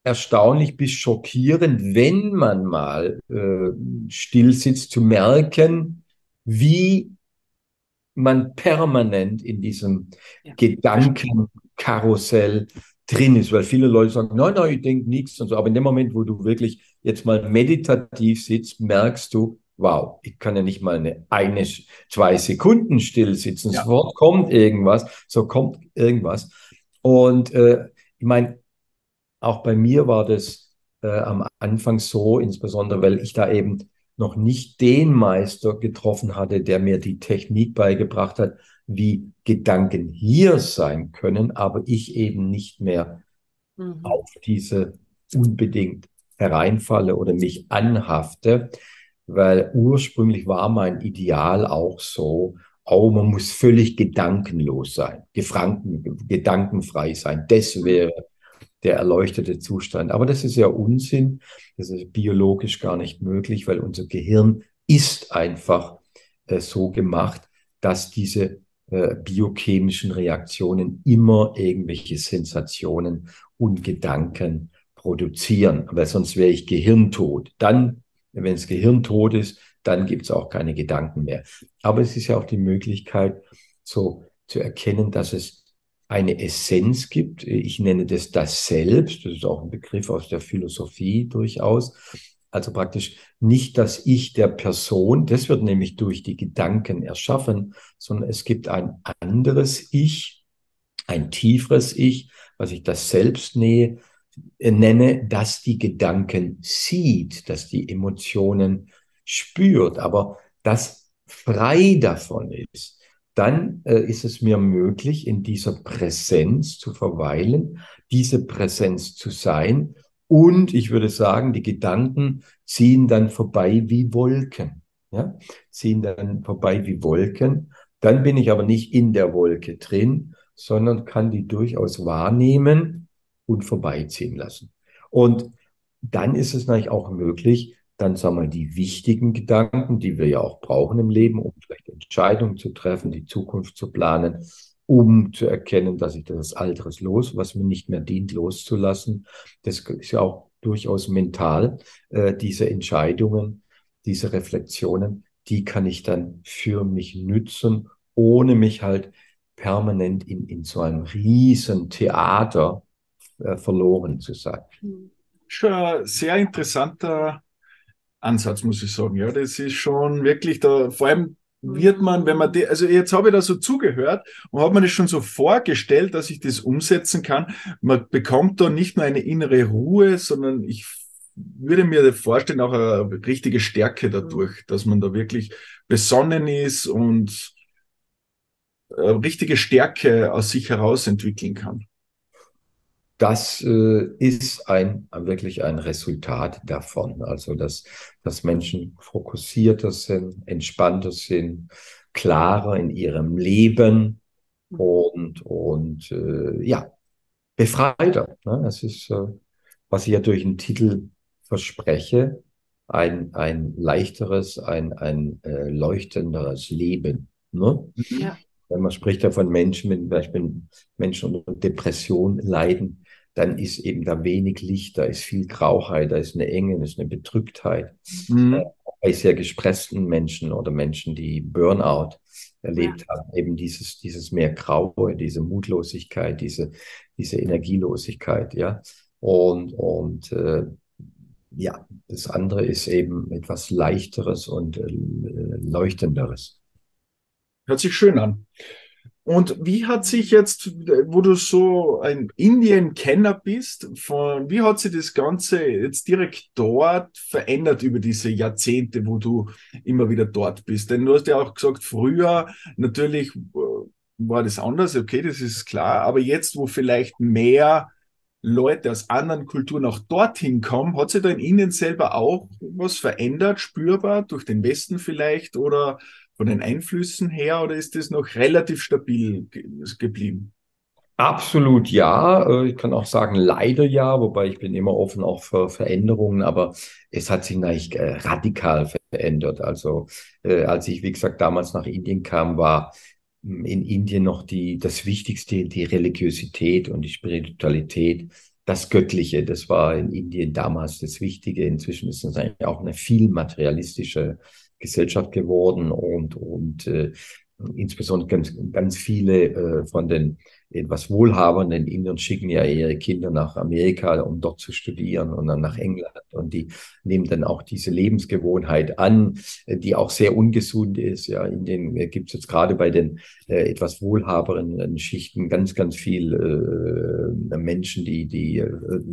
erstaunlich bis schockierend, wenn man mal äh, still sitzt, zu merken, wie man permanent in diesem ja. Gedankenkarussell drin ist, weil viele Leute sagen, nein, nein, ich denke nichts und so. Aber in dem Moment, wo du wirklich jetzt mal meditativ sitzt, merkst du, wow, ich kann ja nicht mal eine, eine zwei Sekunden still sitzen, ja. sofort kommt irgendwas, so kommt irgendwas. Und äh, ich meine, auch bei mir war das äh, am Anfang so, insbesondere weil ich da eben noch nicht den Meister getroffen hatte, der mir die Technik beigebracht hat, wie Gedanken hier sein können, aber ich eben nicht mehr mhm. auf diese unbedingt hereinfalle oder mich anhafte weil ursprünglich war mein Ideal auch so, oh, man muss völlig gedankenlos sein, gefranken, gedankenfrei sein. Das wäre der erleuchtete Zustand. Aber das ist ja Unsinn. Das ist biologisch gar nicht möglich, weil unser Gehirn ist einfach äh, so gemacht, dass diese äh, biochemischen Reaktionen immer irgendwelche Sensationen und Gedanken produzieren. Weil sonst wäre ich gehirntot. Dann wenn das Gehirn tot ist, dann gibt es auch keine Gedanken mehr. Aber es ist ja auch die Möglichkeit, so zu erkennen, dass es eine Essenz gibt. Ich nenne das das Selbst. Das ist auch ein Begriff aus der Philosophie durchaus. Also praktisch nicht das Ich der Person, das wird nämlich durch die Gedanken erschaffen, sondern es gibt ein anderes Ich, ein tieferes Ich, was ich das Selbst nähe, nenne, dass die Gedanken sieht, dass die Emotionen spürt, aber das frei davon ist, dann äh, ist es mir möglich, in dieser Präsenz zu verweilen, diese Präsenz zu sein. Und ich würde sagen, die Gedanken ziehen dann vorbei wie Wolken. Ja? Ziehen dann vorbei wie Wolken. Dann bin ich aber nicht in der Wolke drin, sondern kann die durchaus wahrnehmen und vorbeiziehen lassen. Und dann ist es natürlich auch möglich, dann sagen wir die wichtigen Gedanken, die wir ja auch brauchen im Leben, um vielleicht Entscheidungen zu treffen, die Zukunft zu planen, um zu erkennen, dass ich das Alteres los, was mir nicht mehr dient, loszulassen. Das ist ja auch durchaus mental. Äh, diese Entscheidungen, diese Reflexionen, die kann ich dann für mich nützen, ohne mich halt permanent in, in so einem riesen Theater äh, verloren zu sein. Schon ein sehr interessanter Ansatz, muss ich sagen. Ja, das ist schon wirklich da, vor allem wird man, wenn man, die, also jetzt habe ich da so zugehört und habe mir das schon so vorgestellt, dass ich das umsetzen kann. Man bekommt da nicht nur eine innere Ruhe, sondern ich würde mir vorstellen, auch eine richtige Stärke dadurch, dass man da wirklich besonnen ist und eine richtige Stärke aus sich heraus entwickeln kann. Das äh, ist ein, wirklich ein Resultat davon. Also, dass, dass Menschen fokussierter sind, entspannter sind, klarer in ihrem Leben und, und äh, ja, befreiter. Ne? Das ist, äh, was ich ja durch den Titel verspreche, ein, ein leichteres, ein, ein äh, leuchtenderes Leben. Ne? Ja. Wenn man spricht ja von Menschen, wenn beispielsweise Menschen unter Depression leiden, dann ist eben da wenig Licht, da ist viel Grauheit, da ist eine Enge, da ist eine Bedrücktheit. Mhm. Äh, bei sehr gestressten Menschen oder Menschen, die Burnout erlebt ja. haben, eben dieses, dieses mehr Graue, diese Mutlosigkeit, diese, diese Energielosigkeit, ja. Und, und äh, ja, das andere ist eben etwas leichteres und äh, leuchtenderes. Hört sich schön an. Und wie hat sich jetzt, wo du so ein Indien-Kenner bist, von, wie hat sich das Ganze jetzt direkt dort verändert über diese Jahrzehnte, wo du immer wieder dort bist? Denn du hast ja auch gesagt, früher natürlich äh, war das anders, okay, das ist klar, aber jetzt, wo vielleicht mehr Leute aus anderen Kulturen auch dorthin kommen, hat sich da in Indien selber auch was verändert, spürbar, durch den Westen vielleicht? Oder von den Einflüssen her oder ist das noch relativ stabil geblieben? Absolut ja. Äh, ich kann auch sagen, leider ja, wobei ich bin immer offen auch für Veränderungen, aber es hat sich eigentlich äh, radikal verändert. Also äh, als ich, wie gesagt, damals nach Indien kam, war hm, in Indien noch die, das Wichtigste, die Religiosität und die Spiritualität, das Göttliche. Das war in Indien damals das Wichtige. Inzwischen ist es eigentlich auch eine viel materialistische Gesellschaft geworden und, und äh, insbesondere ganz, ganz viele äh, von den etwas wohlhabenden Indern schicken ja ihre Kinder nach Amerika, um dort zu studieren und dann nach England. Und die nehmen dann auch diese Lebensgewohnheit an, die auch sehr ungesund ist. Ja, in den äh, gibt es jetzt gerade bei den äh, etwas wohlhaberen Schichten ganz, ganz viel äh, Menschen, die, die äh,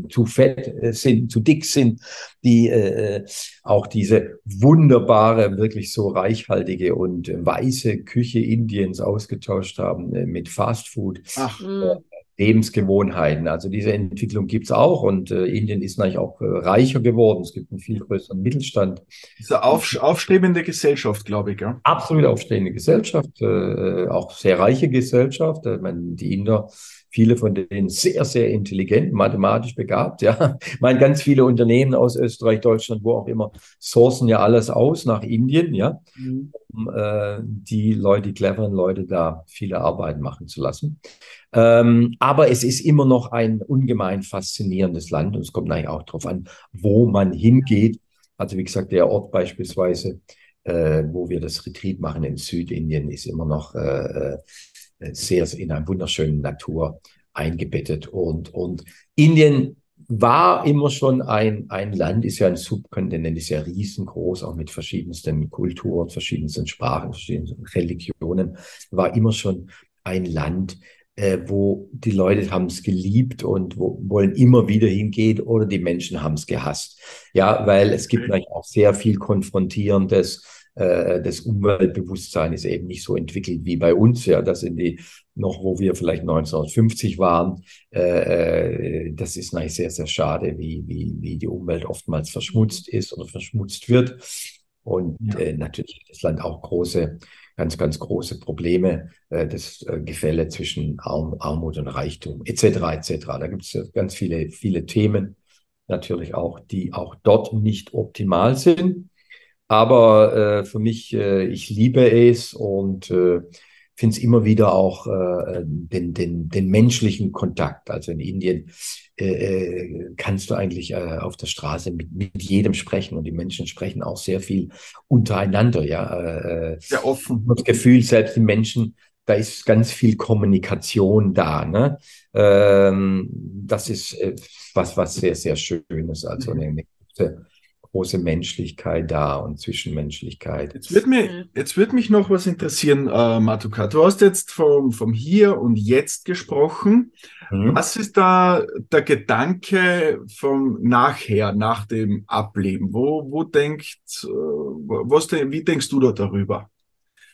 zu fett äh, sind, zu dick sind, die äh, auch diese wunderbare, wirklich so reichhaltige und weiße Küche Indiens ausgetauscht haben äh, mit Fastfood. Ah Ach. Mhm. Lebensgewohnheiten. Also diese Entwicklung gibt es auch und äh, Indien ist natürlich auch äh, reicher geworden. Es gibt einen viel größeren Mittelstand. Diese auf, aufstrebende Gesellschaft, glaube ich. Ja? Absolut aufstrebende Gesellschaft, äh, auch sehr reiche Gesellschaft. Ich meine, die Inder viele von denen sehr, sehr intelligent, mathematisch begabt. Ja, ich meine, ganz viele Unternehmen aus Österreich, Deutschland, wo auch immer, sourcen ja alles aus nach Indien, ja, mhm. um äh, die Leute, die cleveren Leute da viele Arbeit machen zu lassen. Ähm, aber es ist immer noch ein ungemein faszinierendes Land und es kommt eigentlich auch darauf an, wo man hingeht. Also wie gesagt, der Ort beispielsweise, äh, wo wir das Retreat machen in Südindien, ist immer noch äh, äh sehr in einer wunderschönen Natur eingebettet. Und, und Indien war immer schon ein, ein Land, ist ja ein Subkontinent, ist ja riesengroß, auch mit verschiedensten Kulturen, verschiedensten Sprachen, verschiedensten Religionen, war immer schon ein Land, äh, wo die Leute haben es geliebt und wo, wollen immer wieder hingehen oder die Menschen haben es gehasst. Ja, weil es gibt natürlich auch sehr viel Konfrontierendes äh, das Umweltbewusstsein ist eben nicht so entwickelt wie bei uns. Ja, das sind die noch, wo wir vielleicht 1950 waren. Äh, äh, das ist natürlich sehr, sehr schade, wie, wie, wie die Umwelt oftmals verschmutzt ist oder verschmutzt wird. Und ja. äh, natürlich hat das Land auch große, ganz, ganz große Probleme, äh, das äh, Gefälle zwischen Arm, Armut und Reichtum etc. etc. Da gibt es ganz viele, viele Themen natürlich auch, die auch dort nicht optimal sind. Aber äh, für mich, äh, ich liebe es und äh, finde es immer wieder auch äh, den, den, den menschlichen Kontakt. Also in Indien äh, äh, kannst du eigentlich äh, auf der Straße mit, mit jedem sprechen und die Menschen sprechen auch sehr viel untereinander. Ja, äh, sehr offen. Das Gefühl, selbst die Menschen da ist ganz viel Kommunikation da. Ne? Ähm, das ist äh, was, was sehr, sehr Schönes. Also eine, eine große, große Menschlichkeit da und Zwischenmenschlichkeit. Jetzt wird, mir, jetzt wird mich noch was interessieren, äh, Matuka. Du hast jetzt vom, vom Hier und Jetzt gesprochen. Mhm. Was ist da der Gedanke vom Nachher, nach dem Ableben? Wo, wo denkt, äh, was, wie denkst du da darüber?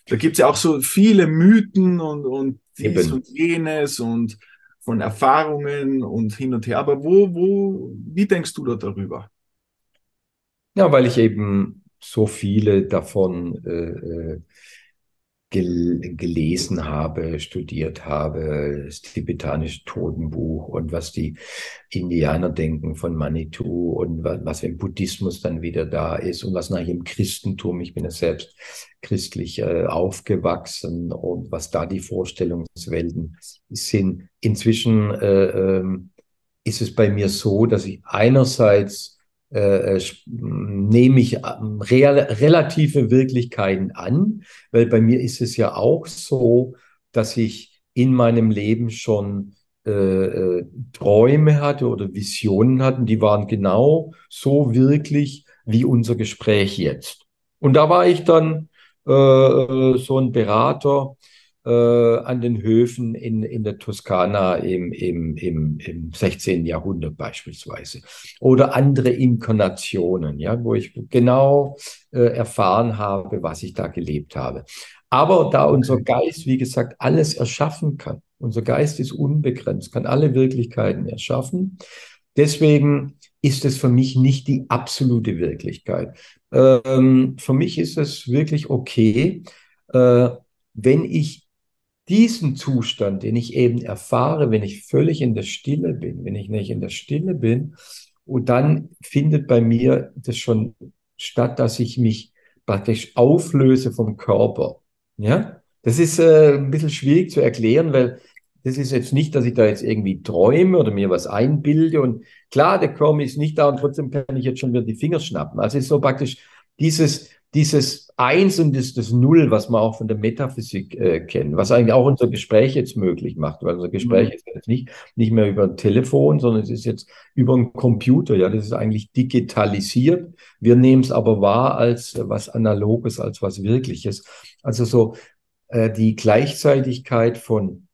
Da gibt es ja auch so viele Mythen und, und dies Eben. und jenes und von Erfahrungen und hin und her. Aber wo, wo, wie denkst du da darüber? Ja, weil ich eben so viele davon äh, äh gel gelesen habe, studiert habe, das tibetanische Totenbuch und was die Indianer denken von Manitou und was, im Buddhismus dann wieder da ist und was nachher im Christentum, ich bin ja selbst christlich äh, aufgewachsen und was da die Vorstellungswelten sind. Inzwischen äh, äh, ist es bei mir so, dass ich einerseits äh, nehme ich ähm, real, relative Wirklichkeiten an, weil bei mir ist es ja auch so, dass ich in meinem Leben schon äh, äh, Träume hatte oder Visionen hatten, die waren genau so wirklich wie unser Gespräch jetzt. Und da war ich dann äh, äh so ein Berater äh, an den Höfen in, in der Toskana im, im, im, im 16. Jahrhundert beispielsweise. Oder andere Inkarnationen, ja, wo ich genau äh, erfahren habe, was ich da gelebt habe. Aber da unser Geist, wie gesagt, alles erschaffen kann, unser Geist ist unbegrenzt, kann alle Wirklichkeiten erschaffen. Deswegen ist es für mich nicht die absolute Wirklichkeit. Ähm, für mich ist es wirklich okay, äh, wenn ich diesen Zustand, den ich eben erfahre, wenn ich völlig in der Stille bin, wenn ich nicht in der Stille bin, und dann findet bei mir das schon statt, dass ich mich praktisch auflöse vom Körper. Ja, das ist äh, ein bisschen schwierig zu erklären, weil das ist jetzt nicht, dass ich da jetzt irgendwie träume oder mir was einbilde. Und klar, der Körper ist nicht da und trotzdem kann ich jetzt schon wieder die Finger schnappen. Also es ist so praktisch dieses, dieses Eins und das, das Null, was man auch von der Metaphysik äh, kennt, was eigentlich auch unser Gespräch jetzt möglich macht, weil unser Gespräch mhm. ist jetzt nicht, nicht mehr über ein Telefon, sondern es ist jetzt über einen Computer, ja, das ist eigentlich digitalisiert. Wir nehmen es aber wahr als was Analoges, als was Wirkliches. Also so äh, die Gleichzeitigkeit von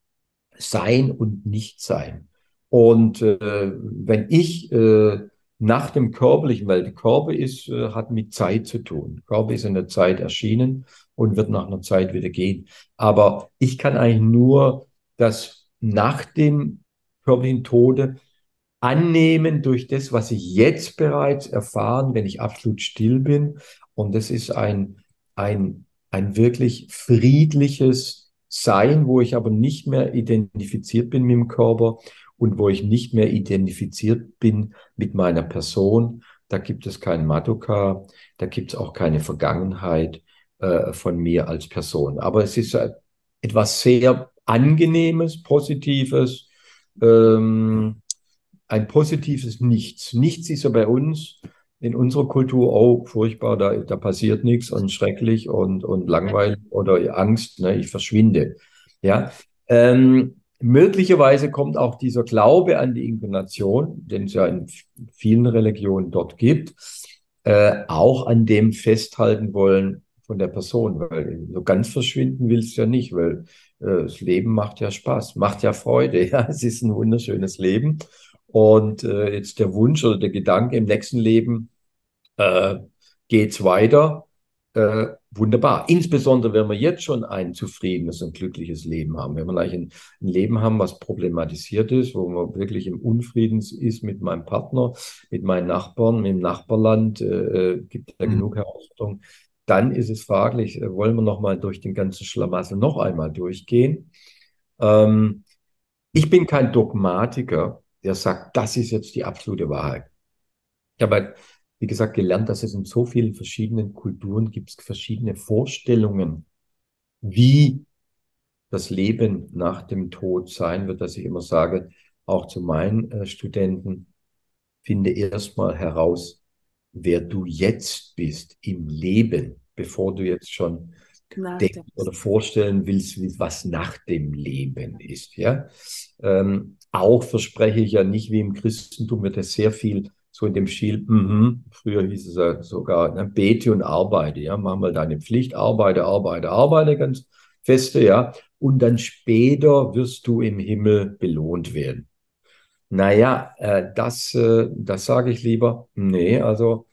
Sein und Nichtsein. Und äh, wenn ich äh, nach dem Körperlichen, weil der Körper ist, äh, hat mit Zeit zu tun. Der Körper ist in der Zeit erschienen und wird nach einer Zeit wieder gehen. Aber ich kann eigentlich nur das nach dem körperlichen Tode annehmen durch das, was ich jetzt bereits erfahren, wenn ich absolut still bin. Und das ist ein, ein, ein wirklich friedliches Sein, wo ich aber nicht mehr identifiziert bin mit dem Körper und wo ich nicht mehr identifiziert bin mit meiner Person. Da gibt es keinen Madoka, da gibt es auch keine Vergangenheit äh, von mir als Person. Aber es ist äh, etwas sehr Angenehmes, Positives, ähm, ein positives Nichts. Nichts ist ja bei uns in unserer Kultur, oh, furchtbar, da, da passiert nichts und schrecklich und, und langweilig oder Angst, ne, ich verschwinde. Ja, ähm, Möglicherweise kommt auch dieser Glaube an die Inkarnation, den es ja in vielen Religionen dort gibt, äh, auch an dem festhalten wollen von der Person, weil so ganz verschwinden willst du ja nicht, weil äh, das Leben macht ja Spaß, macht ja Freude, ja, es ist ein wunderschönes Leben. Und äh, jetzt der Wunsch oder der Gedanke im nächsten Leben äh, geht's weiter, äh, wunderbar. Insbesondere, wenn wir jetzt schon ein zufriedenes und glückliches Leben haben. Wenn wir eigentlich ein, ein, Leben haben, was problematisiert ist, wo man wirklich im Unfrieden ist mit meinem Partner, mit meinen Nachbarn, mit dem Nachbarland, äh, äh gibt ja mhm. genug Herausforderungen. Dann ist es fraglich, äh, wollen wir nochmal durch den ganzen Schlamassel noch einmal durchgehen? Ähm, ich bin kein Dogmatiker, der sagt, das ist jetzt die absolute Wahrheit. Ich habe halt wie gesagt, gelernt, dass es in so vielen verschiedenen Kulturen gibt, verschiedene Vorstellungen, wie das Leben nach dem Tod sein wird, dass ich immer sage, auch zu meinen äh, Studenten, finde erstmal heraus, wer du jetzt bist im Leben, bevor du jetzt schon denken oder vorstellen willst, was nach dem Leben ist. Ja? Ähm, auch verspreche ich ja nicht, wie im Christentum wird es sehr viel so in dem Stil, mm früher hieß es ja sogar, ne, bete und arbeite, ja, mach mal deine Pflicht, arbeite, arbeite, arbeite, ganz feste, ja, und dann später wirst du im Himmel belohnt werden. Naja, äh, das, äh, das sage ich lieber, nee, also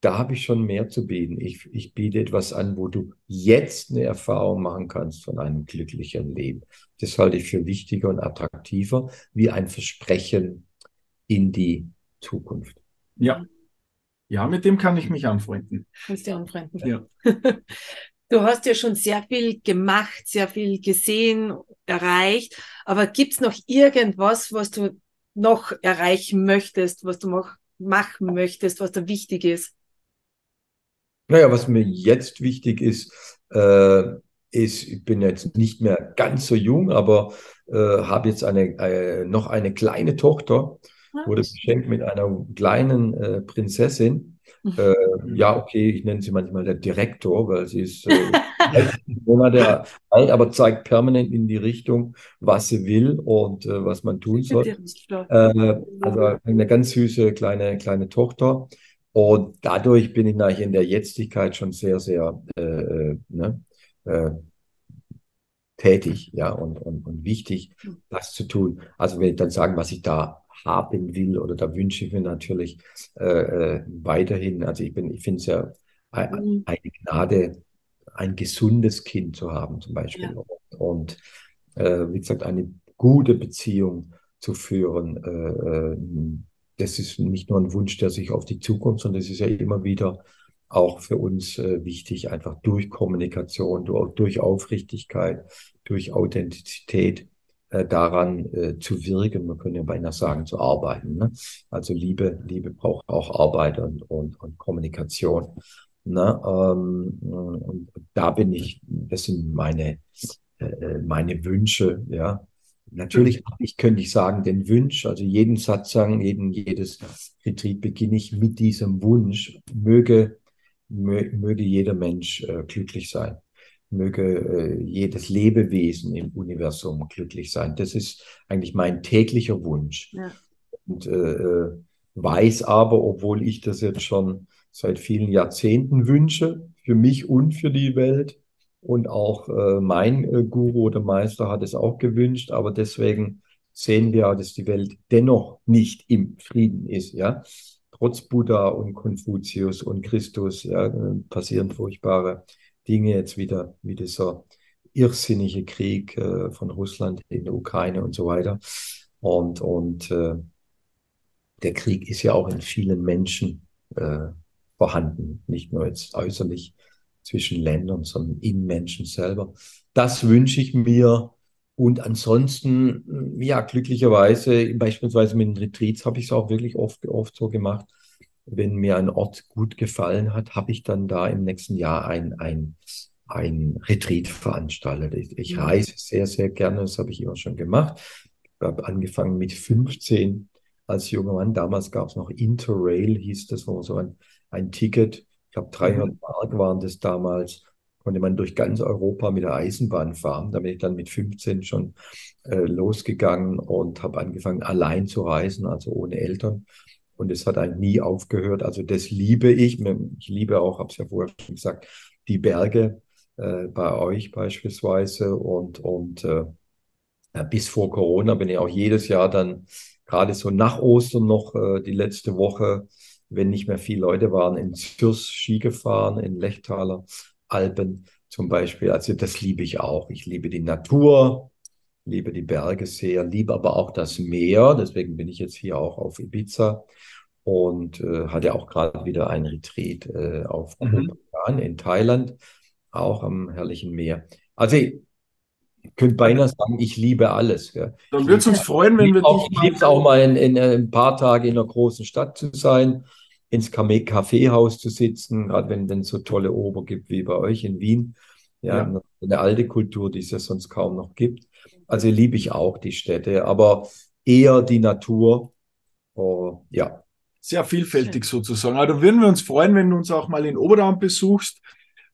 da habe ich schon mehr zu bieten. Ich, ich biete etwas an, wo du jetzt eine Erfahrung machen kannst von einem glücklichen Leben. Das halte ich für wichtiger und attraktiver wie ein Versprechen in die Zukunft. Ja. Ja, mit dem kann ich mich anfreunden. Kannst du anfreunden. Ja. Du hast ja schon sehr viel gemacht, sehr viel gesehen, erreicht. Aber gibt es noch irgendwas, was du noch erreichen möchtest, was du noch machen möchtest, was da wichtig ist? Naja, was mir jetzt wichtig ist, äh, ist, ich bin jetzt nicht mehr ganz so jung, aber äh, habe jetzt eine, äh, noch eine kleine Tochter. Wurde beschenkt mit einer kleinen äh, Prinzessin. Mhm. Äh, ja, okay, ich nenne sie manchmal der Direktor, weil sie ist äh, Monate alt, aber zeigt permanent in die Richtung, was sie will und äh, was man tun soll. Äh, also eine ganz süße kleine, kleine Tochter. Und dadurch bin ich natürlich in der Jetztigkeit schon sehr, sehr äh, äh, ne, äh, tätig, ja, und, und, und wichtig, das zu tun. Also wenn ich dann sagen, was ich da haben will oder da wünsche ich mir natürlich äh, äh weiterhin, also ich bin, ich finde es ja mhm. eine Gnade, ein gesundes Kind zu haben zum Beispiel ja. und äh, wie gesagt eine gute Beziehung zu führen, äh, äh das ist nicht nur ein Wunsch, der sich auf die Zukunft, sondern es ist ja immer wieder auch für uns äh, wichtig, einfach durch Kommunikation, durch, Aufrichtigkeit, durch Authentizität daran äh, zu wirken. Man könnte ja beinahe sagen, zu arbeiten. Ne? Also Liebe, Liebe braucht auch Arbeit und, und, und Kommunikation. Ne? Ähm, und da bin ich, das sind meine, äh, äh meine Wünsche, ja, Natürlich ich, könnte ich sagen, den Wunsch, also jeden Satz sagen, jeden, jedes Retreat beginne ich mit diesem Wunsch, möge, möge jeder Mensch äh, glücklich sein, möge äh, jedes Lebewesen im Universum glücklich sein. Das ist eigentlich mein täglicher Wunsch. Ja. Und äh, äh weiß aber, obwohl ich das jetzt schon seit vielen Jahrzehnten wünsche, für mich und für die Welt, und auch äh, mein äh, Guru oder Meister hat es auch gewünscht, aber deswegen sehen wir, dass die Welt dennoch nicht im Frieden ist, ja. Trotz Buddha und Konfuzius und Christus, ja, passieren furchtbare Dinge jetzt wieder, wie dieser irrsinnige Krieg äh, von Russland in der Ukraine und so weiter. Und, und äh, der Krieg ist ja auch in vielen Menschen äh, vorhanden, nicht nur jetzt äußerlich, zwischen Ländern, sondern im Menschen selber. Das wünsche ich mir. Und ansonsten, ja, glücklicherweise, beispielsweise mit den Retreats habe ich es auch wirklich oft, oft so gemacht. Wenn mir ein Ort gut gefallen hat, habe ich dann da im nächsten Jahr ein, ein, ein Retreat veranstaltet. Ich, ich mhm. reise sehr, sehr gerne, das habe ich immer schon gemacht. Ich habe angefangen mit 15 als junger Mann. Damals gab es noch Interrail, hieß das, wo man so ein, ein Ticket glaube 300 mhm. Mark waren das damals, konnte man durch ganz Europa mit der Eisenbahn fahren. Da bin ich dann mit 15 schon äh, losgegangen und habe angefangen, allein zu reisen, also ohne Eltern. Und es hat eigentlich nie aufgehört. Also das liebe ich. Ich liebe auch, habe es ja vorher schon gesagt, die Berge äh, bei euch beispielsweise. Und, und äh, bis vor Corona bin ich auch jedes Jahr dann gerade so nach Ostern noch äh, die letzte Woche wenn nicht mehr viele Leute waren, in Zürs Ski gefahren, in Lechtaler Alpen zum Beispiel. Also das liebe ich auch. Ich liebe die Natur, liebe die Berge sehr, liebe aber auch das Meer. Deswegen bin ich jetzt hier auch auf Ibiza und äh, hatte auch gerade wieder ein Retreat äh, auf mhm. in Thailand, auch am herrlichen Meer. Also ich könnte beinahe sagen, ich liebe alles. Ja. Dann würde es uns freuen, wenn wir auch, Ich liebe es auch mal in, in, in, ein paar Tage in einer großen Stadt zu sein ins Kaffeehaus zu sitzen, gerade wenn es dann so tolle Ober gibt wie bei euch in Wien. Ja, ja. eine alte Kultur, die es ja sonst kaum noch gibt. Also liebe ich auch die Städte, aber eher die Natur. Oh, ja. Sehr vielfältig sozusagen. Also würden wir uns freuen, wenn du uns auch mal in Oberdaum besuchst.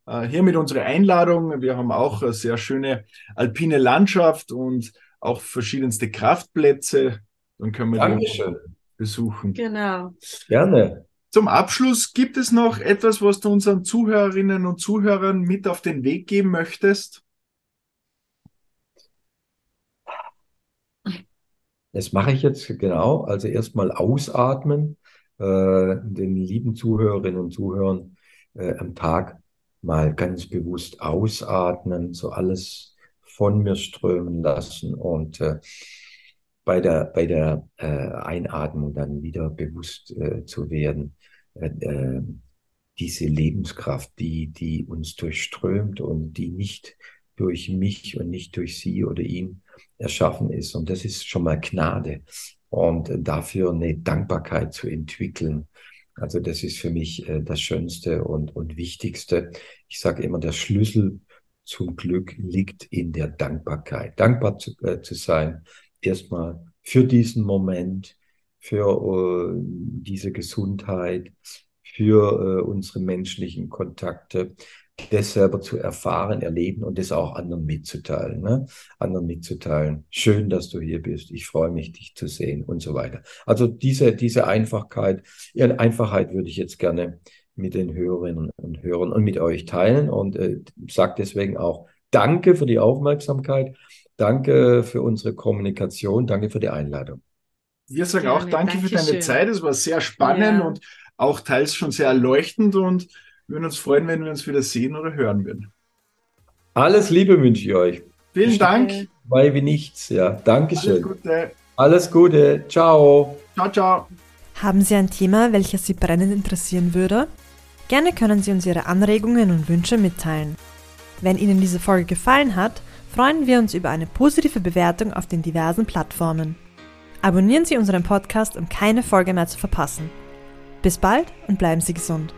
Äh, hiermit unsere Einladung. Wir haben auch eine sehr schöne alpine Landschaft und auch verschiedenste Kraftplätze. Dann können wir Dankeschön. die besuchen. Genau. Gerne. Zum Abschluss gibt es noch etwas, was du unseren Zuhörerinnen und Zuhörern mit auf den Weg geben möchtest? Das mache ich jetzt genau. Also erstmal ausatmen, äh, den lieben Zuhörerinnen und Zuhörern äh, am Tag mal ganz bewusst ausatmen, so alles von mir strömen lassen und äh, bei der, bei der äh, Einatmung dann wieder bewusst äh, zu werden, äh, äh, diese Lebenskraft, die, die uns durchströmt und die nicht durch mich und nicht durch sie oder ihn erschaffen ist. Und das ist schon mal Gnade. Und dafür eine Dankbarkeit zu entwickeln. Also das ist für mich äh, das Schönste und, und Wichtigste. Ich sage immer, der Schlüssel zum Glück liegt in der Dankbarkeit. Dankbar zu, äh, zu sein, erstmal für diesen Moment, für äh, diese Gesundheit, für äh, unsere menschlichen Kontakte, das selber zu erfahren, erleben und das auch anderen mitzuteilen. Ne? Anderen mitzuteilen. Schön, dass du hier bist. Ich freue mich, dich zu sehen und so weiter. Also diese, diese Einfachkeit, ja, Einfachheit würde ich jetzt gerne mit den Hörerinnen und Hörern und mit euch teilen und äh, sage deswegen auch Danke für die Aufmerksamkeit. Danke für unsere Kommunikation. Danke für die Einladung. Wir sagen auch danke für deine schön. Zeit. Es war sehr spannend ja. und auch teils schon sehr erleuchtend und wir würden uns freuen, wenn wir uns wieder sehen oder hören würden. Alles Liebe wünsche ich euch. Vielen Dank. Weil wie nichts, ja. Dankeschön. Alles Gute. Alles Gute. Ciao. Ciao, ciao. Haben Sie ein Thema, welches Sie brennend interessieren würde? Gerne können Sie uns Ihre Anregungen und Wünsche mitteilen. Wenn Ihnen diese Folge gefallen hat, freuen wir uns über eine positive Bewertung auf den diversen Plattformen. Abonnieren Sie unseren Podcast, um keine Folge mehr zu verpassen. Bis bald und bleiben Sie gesund.